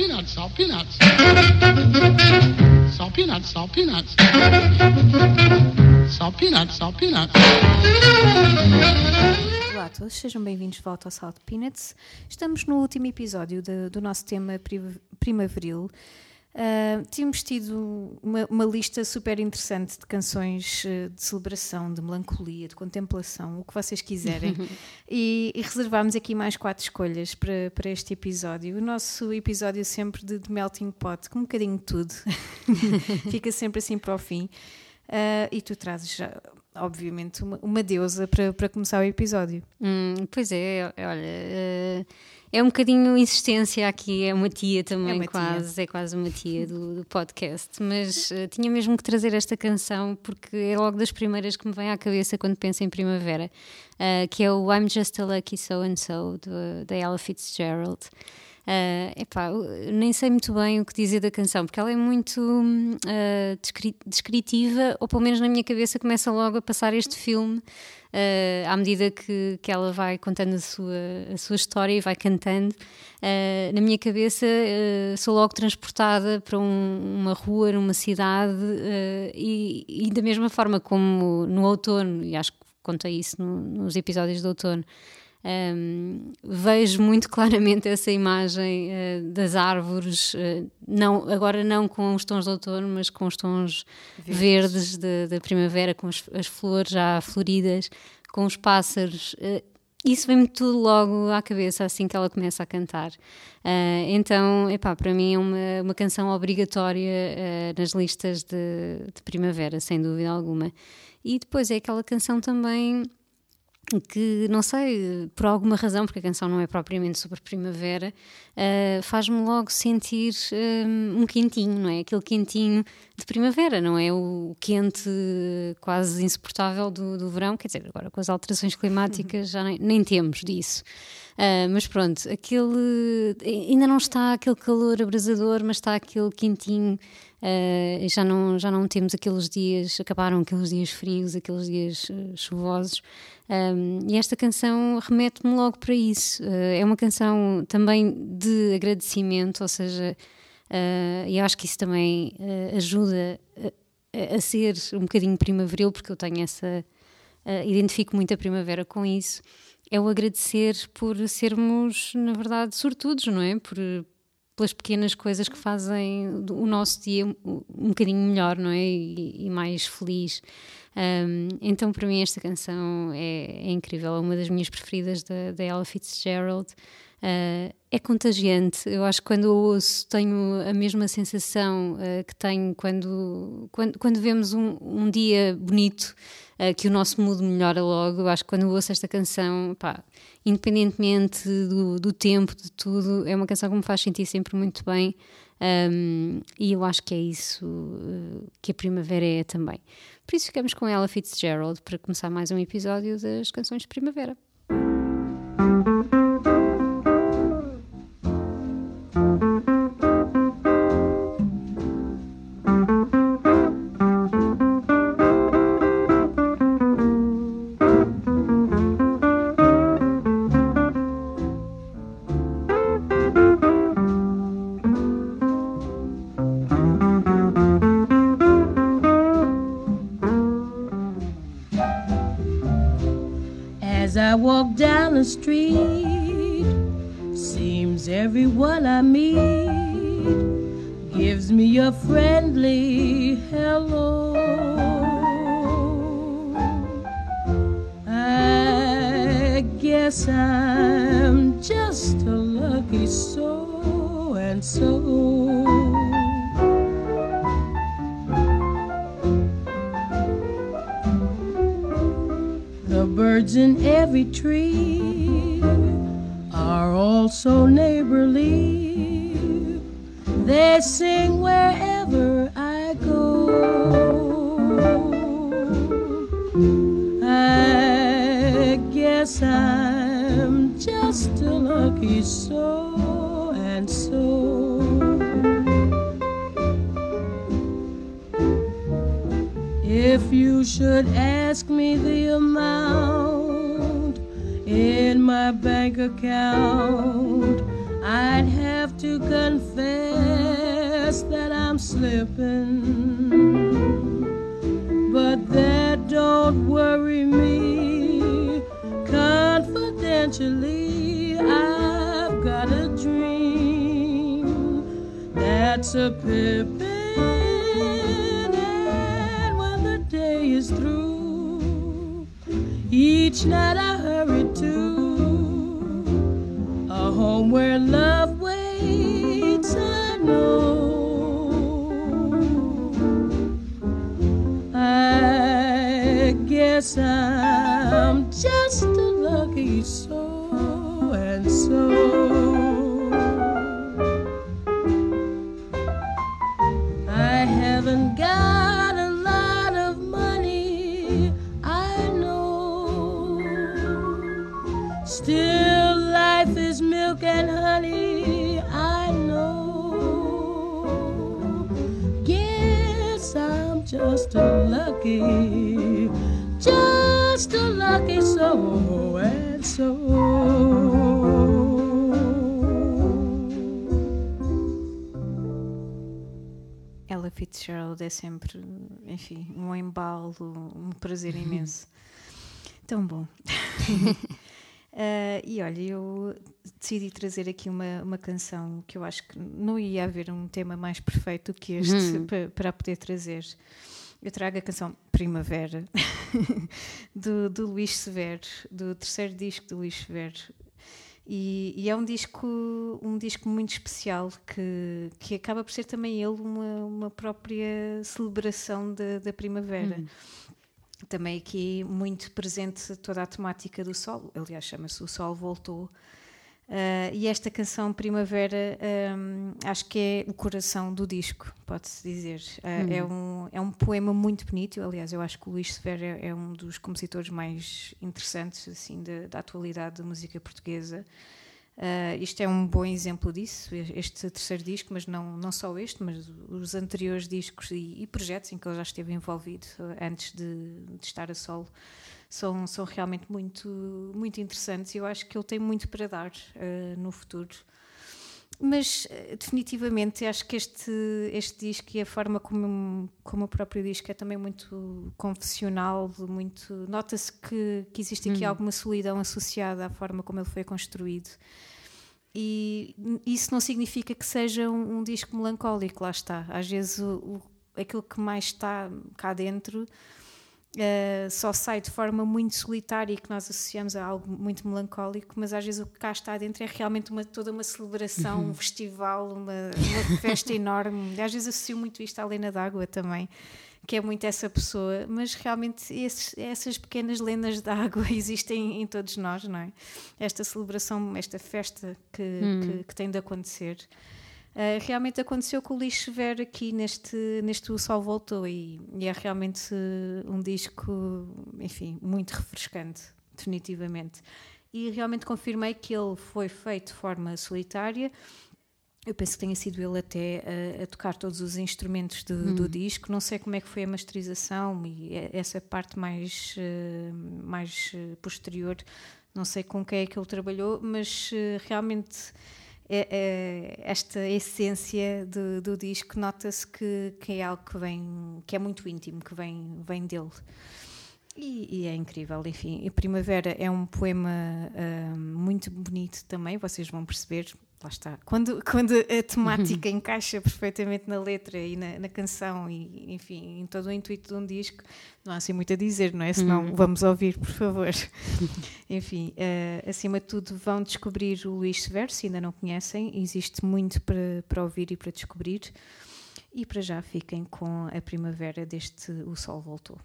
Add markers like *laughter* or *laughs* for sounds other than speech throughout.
peanuts, salt peanuts. Salt peanuts, salt peanuts. Salt peanuts, salt peanuts. Olá a todos, sejam bem-vindos de volta ao Salt Peanuts. Estamos no último episódio de- do nosso tema pri- primaveril. Uh, tínhamos tido uma, uma lista super interessante de canções uh, de celebração, de melancolia, de contemplação, o que vocês quiserem. *laughs* e, e reservámos aqui mais quatro escolhas para, para este episódio. O nosso episódio sempre de, de melting pot, com um bocadinho de tudo. *laughs* Fica sempre assim para o fim. Uh, e tu trazes, já, obviamente, uma, uma deusa para, para começar o episódio. Hum, pois é, olha, é um bocadinho insistência aqui, é uma tia também, É uma tia. quase, é quase uma tia do, do podcast, mas eh, tinha mesmo que trazer esta canção porque é logo das primeiras que me vem à cabeça quando penso em primavera, eh, que é o I'm Just a Lucky So and So, do- da Ella Fitzgerald. Uh, epá, nem sei muito bem o que dizer da canção, porque ela é muito uh, descri- descritiva, ou pelo menos na minha cabeça começa logo a passar este filme uh, à medida que, que ela vai contando a sua, a sua história e vai cantando. Uh, na minha cabeça uh, sou logo transportada para um- uma rua, numa cidade, e, e da mesma forma como no outono, e acho que contei isso no- nos episódios do outono. Um, vejo muito *laughs* claramente essa imagem uh, das árvores, uh, não, agora não com os tons de outono, mas com os tons verdes, da- da primavera, com as, as flores já floridas, com os pássaros. uh, isso vem-me tudo logo à cabeça assim que ela começa a cantar. Uh, então, epá, para mim é uma, uma canção obrigatória uh, nas listas de, de primavera, sem dúvida alguma. E depois é aquela canção também que não sei, por alguma razão, porque a canção não é propriamente sobre primavera, eh, faz-me logo sentir eh, um quentinho, não é? Aquele quentinho de primavera, não é? O quente quase insuportável do, do verão, quer dizer, agora com as alterações climáticas *laughs* já nem, nem temos disso. Ah, mas pronto, aquele ainda não está aquele calor abrasador, mas está aquele quentinho. ah, já, não, já não temos aqueles dias, acabaram aqueles dias frios, aqueles dias ah, chuvosos. Um, e esta canção remete-me logo para isso. Uh, é uma canção também de agradecimento, ou seja, uh, eu acho que isso também uh, ajuda a, a ser um bocadinho primaveril, porque eu tenho essa. uh, identifico muito a primavera com isso. É o agradecer por sermos, na verdade, sortudos, não é? Por, pelas pequenas coisas que fazem o nosso dia um, um bocadinho melhor, não é? E, e mais feliz. Um, então, para mim, esta canção é, é incrível, é uma das minhas preferidas da, da Ella Fitzgerald. Uh, é contagiante. Eu acho que quando eu ouço tenho a mesma sensação uh, que tenho quando, quando, quando vemos um, um dia bonito, uh, que o nosso mood melhora logo. Eu acho que quando eu ouço esta canção, pá, independentemente do, do tempo, de tudo, é uma canção que me faz sentir sempre muito bem. Um, e eu acho que é isso que a primavera é também. Por isso ficamos com ela Fitzgerald para começar mais um episódio das canções de primavera. Walk down the street, seems everyone I meet gives me a friendly hello. I guess I'm just a lucky so and so. In every tree are also neighborly. They sing wherever I go. I guess I'm just a lucky so and so. If you should ask me the amount my bank account, I'd have to confess that I'm slipping, but that don't worry me. Confidentially, I've got a dream that's a pippin, and when the day is through, each night I where love waits. I know. I guess I'm just a lucky soul, and so sempre, enfim, um embalo, um prazer imenso. Tão bom. Ah, *laughs* e olha, eu decidi trazer aqui uma, uma canção que eu acho que não ia haver um tema mais perfeito que este pa- para, poder trazer. Eu trago a canção Primavera *laughs* do, do Luís Severo, do terceiro disco do Luís Severo. E, e é um disco, um disco muito especial que, que acaba por ser também ele uma, uma própria celebração da, da primavera. Também aqui muito presente toda a temática do sol, aliás, chama-se O Sol Voltou. Ah, e esta canção Primavera hum, acho que é o coração do disco, pode-se dizer. Ah, é, um, é um poema muito bonito. Aliás, eu acho que o Luís Severo é, é um dos compositores mais interessantes assim, da, da atualidade da música portuguesa. Ah, isto é um bom exemplo disso, este terceiro disco, mas não, não só este, mas os anteriores discos e, e projetos em que ele já esteve envolvido ah, antes de, de estar a solo são, são realmente muito, muito interessantes e eu acho que ele tem muito para dar ah, no futuro. Mas eh, definitivamente acho que este, este disco e a forma como, como o próprio disco é também muito confessional, muito nota-se que, que existe aqui alguma solidão associada à forma como ele foi construído. E isso não significa que seja um, um disco melancólico, lá está. Às vezes o, o- aquilo que mais está cá dentro eh, só sai de forma muito solitária e que nós associamos a algo muito melancólico, mas às vezes o que cá está dentro é realmente uma, toda uma celebração, um festival, uma, uma festa enorme. Às vezes associo muito isto à Lena d'Água também, que é muito essa pessoa, mas realmente esses- essas pequenas lendas d'água *laughs* existem em todos nós, não é? Esta celebração, esta festa que, que, que tem de acontecer. Uh, realmente aconteceu com o Lixo Severo aqui neste, neste O Sol Voltou e, e é realmente uh, um disco, enfim, muito refrescante, definitivamente. E realmente confirmei que ele foi feito de forma solitária. Eu penso que tenha sido ele até a, a tocar todos os instrumentos do, do disco. Não sei como é que foi a masterização e essa parte mais, mais posterior. Não sei com quem é que ele trabalhou, mas realmente esta essência do, do disco nota-se que, que é algo que vem que é muito íntimo que vem vem dele. E, e é incrível enfim. E Primavera é um poema ah, muito bonito também vocês vão perceber lá está quando quando a temática encaixa perfeitamente na letra e na, na canção e enfim em todo o intuito de um disco não há assim muito a dizer não é senão vamos ouvir por favor *laughs* enfim, eh, acima de tudo, vão descobrir o Luís Severo, se ainda não conhecem. Existe muito para, para ouvir e para descobrir. E para já fiquem com a primavera deste O Sol Voltou.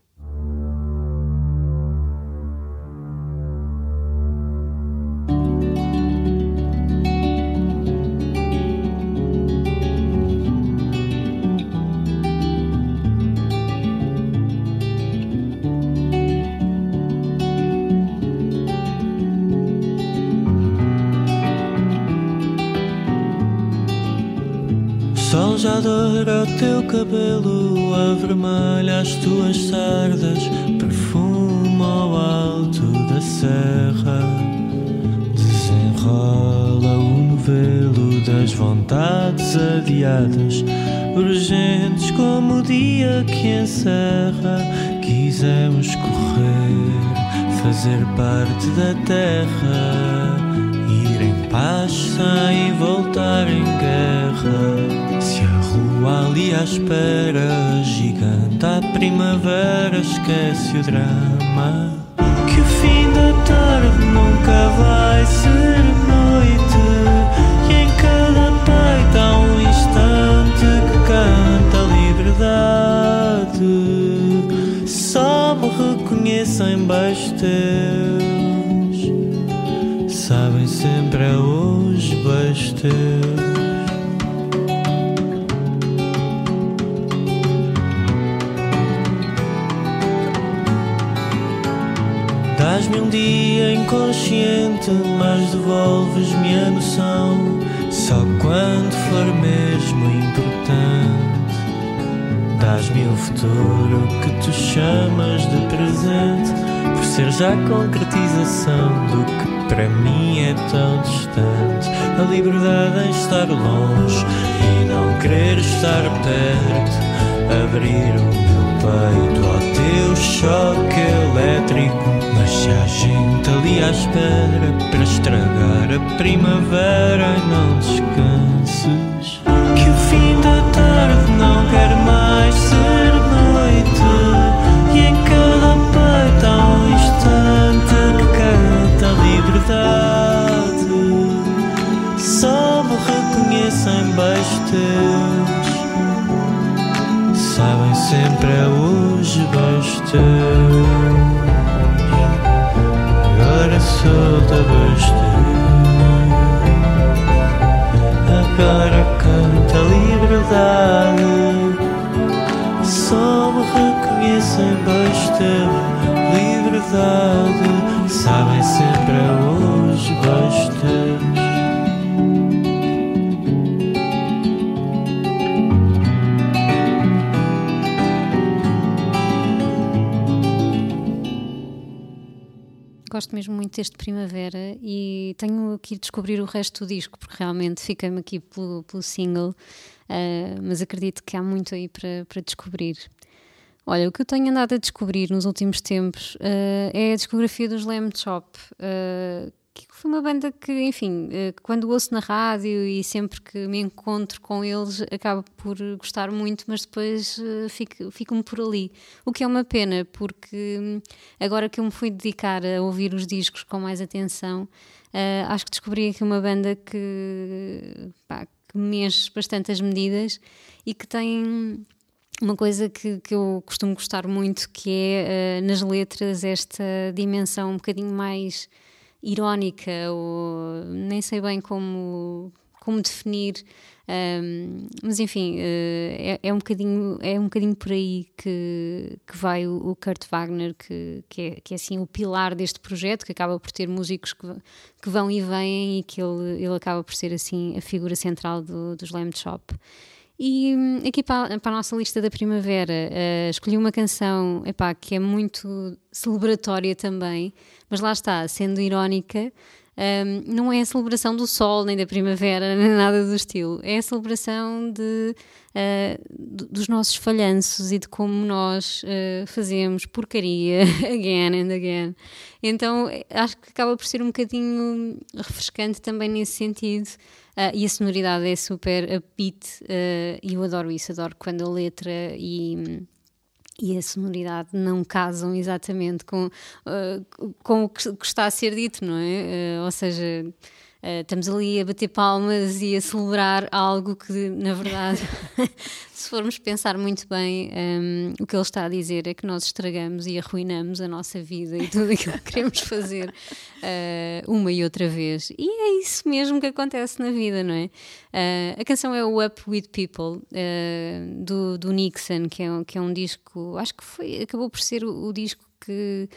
Doura o teu cabelo, avermelha as tuas sardas, perfuma ao alto da serra, desenrola o novelo das vontades adiadas, urgentes como o dia que encerra. Quisemos correr, fazer parte da terra, ir em paz sem voltar em guerra. Ali à espera, gigante a primavera, esquece o drama. Que o fim da tarde nunca vai ser ser já concretização do que para mim é tão distante. A liberdade em estar longe e não querer estar perto. Abrir o meu peito ao teu choque elétrico. Mas se há gente ali à espera para estragar a primavera, não descanses. Que o fim da tarde não quer mais sempre é hoje teus. Agora solta teus. Agora canta liberdade. Só me reconhecem teus. Liberdade. Sabem sempre Gosto mesmo muito deste Primavera e tenho que ir descobrir o resto do disco, porque realmente fiquei-me aqui pelo, pelo single, uh, mas acredito que há muito aí para, para descobrir. Olha, o que eu tenho andado a descobrir nos últimos tempos uh, é a discografia dos Lamb Chop, uh, que foi uma banda que, enfim, uh, quando ouço na rádio e sempre que me encontro com eles, acabo por gostar muito, mas depois fico, fico-me por ali. O que é uma pena, porque hum, agora que eu me fui dedicar a ouvir os discos com mais atenção, acho que descobri aqui uma banda que, pá, que me enche bastante as medidas e que tem uma coisa que, que eu costumo gostar muito, que é nas letras esta dimensão um bocadinho mais irónica, ou nem sei bem como, como definir, um, mas enfim, uh, é, é, um bocadinho, é um bocadinho por aí que, que vai o, o Kurt Wagner, que, que, é, que é assim o pilar deste projeto, que acaba por ter músicos que, que vão e vêm e que ele, ele acaba por ser assim a figura central do, dos Lamb Chop. E hum, aqui para, para, a nossa lista da primavera, uh, escolhi uma canção epá, que é muito celebratória também, mas lá está, sendo irónica, um, não é a celebração do sol, nem da primavera, *laughs* nem nada do estilo. É a celebração de, uh, dos nossos falhanços e de como nós uh, fazemos porcaria *laughs* again and again. Então acho que acaba por ser um bocadinho refrescante também nesse sentido. Uh, e a sonoridade é super upbeat uh, e eu adoro isso, adoro quando a letra e, e a sonoridade não casam exatamente com, uh, com o que, que, está a ser dito, não é? ou seja, Uh, estamos ali a bater palmas e a celebrar algo que, na verdade, *laughs* se formos pensar muito bem, um, o que ele está a dizer é que nós estragamos e arruinamos a nossa vida e tudo aquilo que queremos fazer uh, uma e outra vez. E é isso mesmo que acontece na vida, não é? Uh, a canção é o Up With People, do, do Nixon, que é, que é um disco, acho que foi, acabou por ser o, o disco que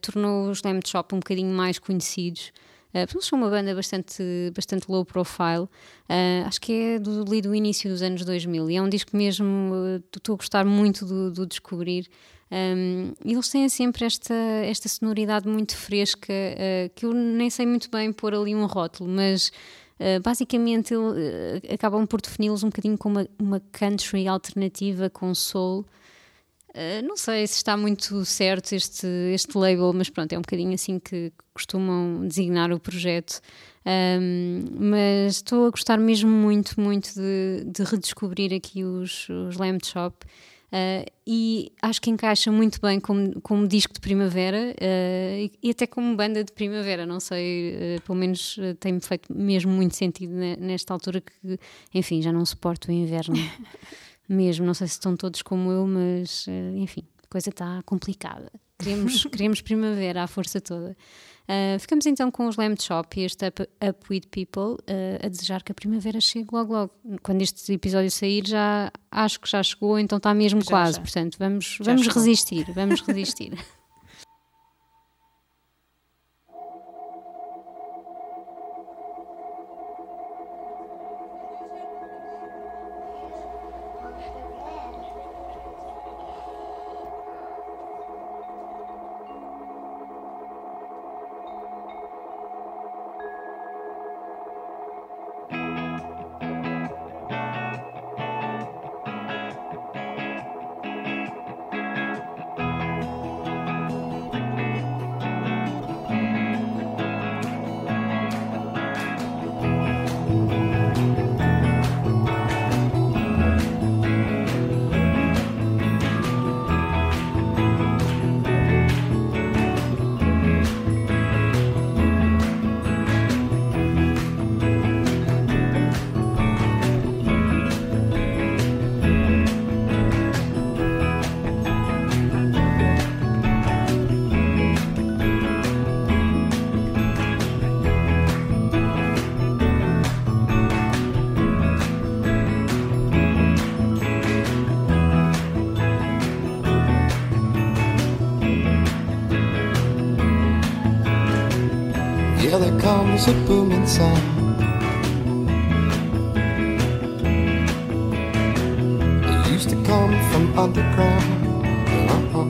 tornou os Lamb Chop um bocadinho mais conhecidos. Uh, eles são uma banda bastante, bastante low profile, uh, acho que é do, ali do início dos anos 2000 e é um disco mesmo, estou a gostar muito do, do descobrir. Um, e eles têm sempre esta, esta sonoridade muito fresca uh, que eu nem sei muito bem pôr ali um rótulo, mas Uh, basicamente, ele, uh, acabam por defini-los um bocadinho como uma, uma country alternativa com soul. Uh, não sei se está muito certo este, este label, mas pronto, é um bocadinho assim que costumam designar o projeto. Um, mas estou a gostar mesmo muito, muito de, de redescobrir aqui os, os Lamb Chop. Uh, e acho que encaixa muito bem como, como disco de primavera uh, e, e, até como banda de primavera, não sei, uh, pelo menos tem-me feito mesmo muito sentido nesta altura que, enfim, já não suporto o inverno *laughs* mesmo, não sei se estão todos como eu, mas enfim, a coisa está complicada. Queremos, *laughs* queremos primavera à força toda. Uh, ficamos então com os Lamb Chop e este Up, Up With People uh, a desejar que a primavera chegue logo logo. Quando este episódio sair, já acho que já chegou, então está mesmo já, quase. Já. Portanto, vamos, vamos resistir, vamos *laughs* resistir. Comes a booming sound. It used to come from underground. Uh-huh.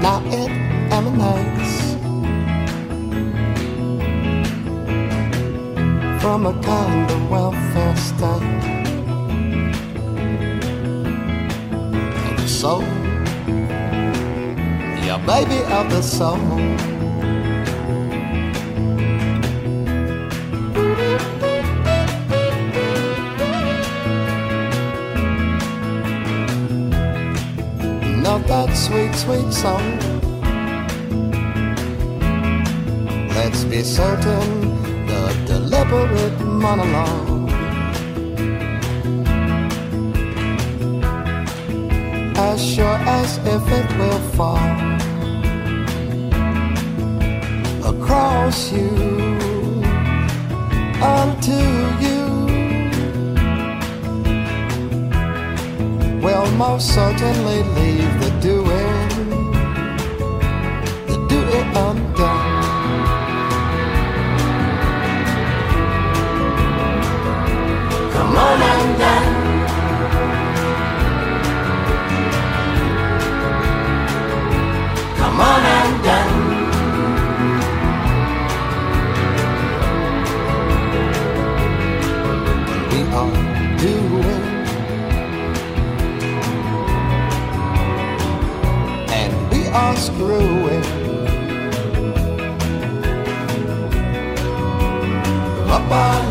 Now it emanates from a kind of welfare state. And soul baby of the soul. Not that sweet, sweet song. Let's be certain the deliberate monologue. As sure as if it will fall across you unto you will most certainly leave the doing, the doing undone. Come on and dance. Come on and screwing. Up our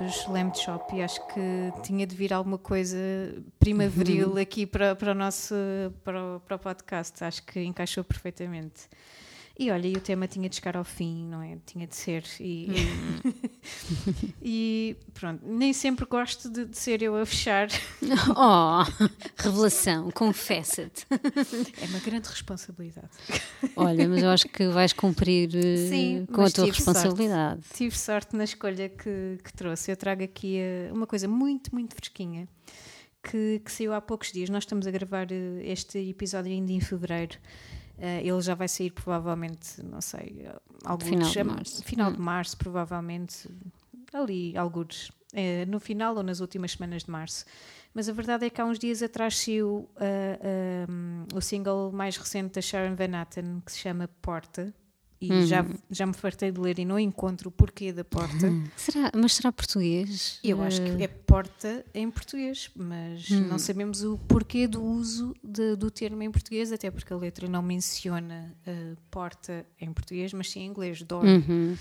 Gosto muito dos Lamb Shop e acho que tinha de vir alguma coisa primaveril aqui para, para, o nosso para o, para o podcast. Acho que encaixou perfeitamente. E olha, e o tema tinha de chegar ao fim, não é? Tinha de ser. E, e *laughs* pronto, nem sempre gosto de, de ser eu a fechar. *laughs* Oh, revelação, confessa-te. É uma grande responsabilidade. Olha, mas eu acho que vais cumprir eh, Sim, com a tua tive responsabilidade. Tive sorte na escolha que, que trouxe. Eu trago aqui eh, uma coisa muito, muito fresquinha. Que, que saiu há poucos dias. Nós estamos a gravar eh, este episódio ainda em fevereiro. Eh, ele já vai sair provavelmente, não sei, alguns, Final de março. final Hum. de março, provavelmente, ali, alguns, eh, no final ou nas últimas semanas de março. Mas a verdade é que há uns dias atrás saiu eh, um, o single mais recente da Sharon Van Etten, que se chama Porta. E Uhum. já, já me fartei de ler e não encontro o porquê da porta. Será, mas será português? Eu acho Eh, que é porta em português, mas não sabemos o porquê do uso de- do termo em português, até porque a letra não menciona uh, porta em português, mas sim em inglês, door. Uhum.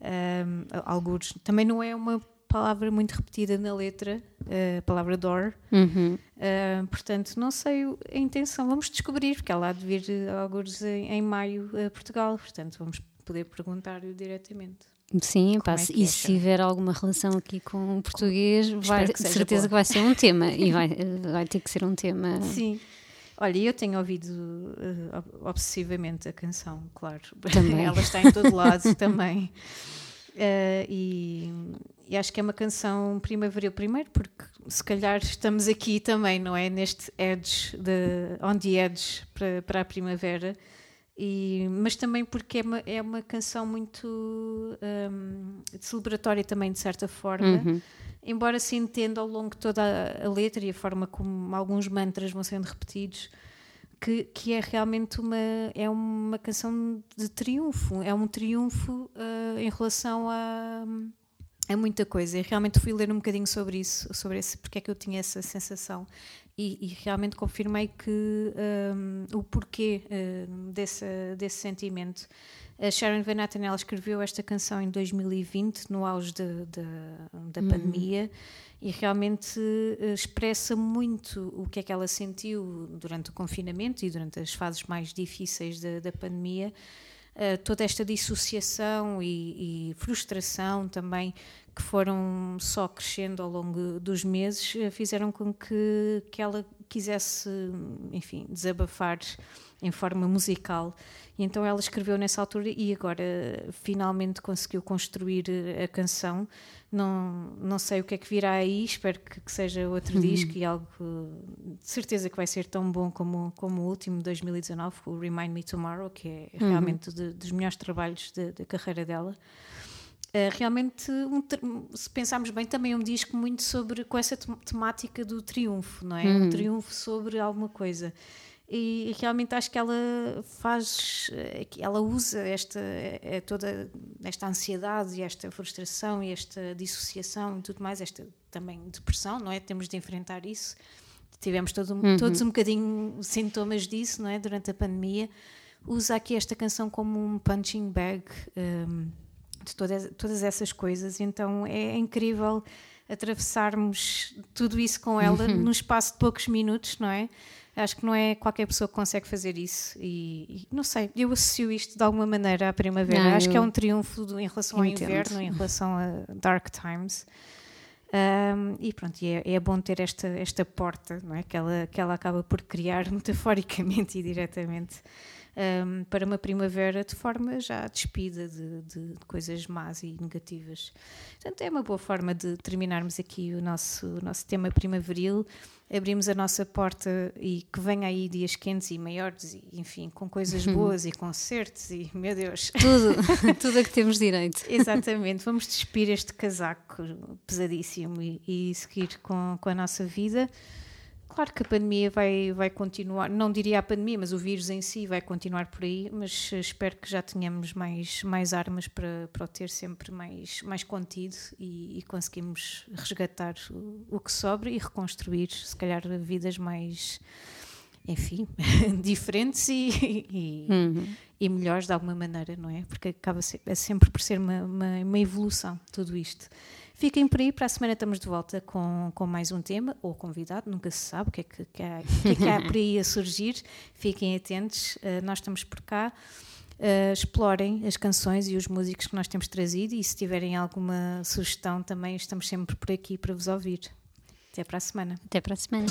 Um, algures. Também não é uma palavra muito repetida na letra, uh, a palavra door. Uhum. Uh, portanto, não sei a intenção. Vamos descobrir, porque ela há de vir uh, algures em, em maio a Portugal. Portanto, vamos poder perguntar-lhe diretamente. Sim, pá, é e é, se tiver alguma relação aqui com o português, vai, que certeza boa. que vai ser um tema e *laughs* vai, vai ter que ser um tema. Sim. Olha, eu tenho ouvido uh, ob- obsessivamente a canção, claro. Também. *laughs* Ela está em todo lado *laughs* também. Uh, e, e acho que é uma canção primaveril, primeiro, porque se calhar estamos aqui também, não é? Neste edge, de, on the edge para, para a primavera. E, mas também porque é uma, é uma canção muito um, celebratória também, de certa forma Uhum. embora se entenda ao longo de toda a, a letra e a forma como alguns mantras vão sendo repetidos, que, que é realmente uma, é uma canção de triunfo, é um triunfo ah, em relação a, a muita coisa. E realmente fui ler um bocadinho sobre isso, sobre esse, porque é que eu tinha essa sensação. E, e realmente confirmei que hum, o porquê hum, desse, desse sentimento. A Sharon Van Etten ela escreveu esta canção em 2020, no auge de- de- da pandemia, e realmente eh, expressa muito o que é que ela sentiu durante o confinamento e durante as fases mais difíceis da, da pandemia. Uh, toda esta dissociação e, e frustração também que foram só crescendo ao longo dos meses uh, fizeram com que, que ela quisesse, enfim, desabafar em forma musical. E então ela escreveu nessa altura e agora uh, finalmente conseguiu construir uh, a canção. Não, não sei o que é que virá aí, espero que, que seja outro disco e algo de certeza que vai ser tão bom como, como o último de 2019, o Remind Me Tomorrow, que é realmente de- dos melhores trabalhos da carreira dela. Uh, realmente, um se pensarmos bem, também é um disco muito sobre com essa tem- temática do triunfo, não é? Um triunfo sobre alguma coisa. E realmente acho que ela faz, eh, ela usa esta eh, toda esta ansiedade e esta frustração e esta dissociação e tudo mais, esta também depressão, não é? Temos de enfrentar isso. Tivemos todo, um- todos um bocadinho sintomas disso, não é? Durante a pandemia. Usa aqui esta canção como um punching bag. um, de todas, todas essas coisas. Então é incrível atravessarmos tudo isso com ela num espaço de poucos minutos, não é? Acho que não é qualquer pessoa que consegue fazer isso. E, e não sei, eu associo isto de alguma maneira à primavera. Não, Acho que é um triunfo do- em relação ao entendo. inverno, em relação a Dark Times. Um, e pronto, e é, é bom ter esta, esta porta não é? que, ela, que ela acaba por criar *laughs* metaforicamente e diretamente um, para uma primavera de forma já despida de, de coisas más e negativas. Portanto, é uma boa forma de terminarmos aqui o nosso, o nosso tema primaveril. Abrimos a nossa porta e que venha aí dias quentes e maiores, e, enfim, com coisas boas e concertos, e meu Deus. Tudo, *laughs* *laughs* tudo a que temos direito. Exatamente, vamos despir este casaco pesadíssimo e, e seguir com, com a nossa vida. Claro que a pandemia vai, vai continuar, não diria a pandemia, mas o vírus em si vai continuar por aí, mas eh, espero que já tenhamos mais, mais armas para, para o ter sempre mais, mais contido e, e conseguimos resgatar o, o que sobra e reconstruir, se calhar, vidas mais, enfim, *laughs* diferentes e, e, e melhores de alguma maneira, não é? Porque acaba se- é sempre por ser uma, uma, uma evolução tudo isto. Fiquem por aí, para a semana estamos de volta com, com mais um tema, ou convidado, nunca se sabe o que é que, que, há, que, é que há por aí a surgir. Fiquem atentos, uh, nós estamos por cá. Uh, explorem as canções e os músicos que nós temos trazido e se tiverem alguma sugestão também estamos sempre por aqui para vos ouvir. Até para a semana. Até para a semana.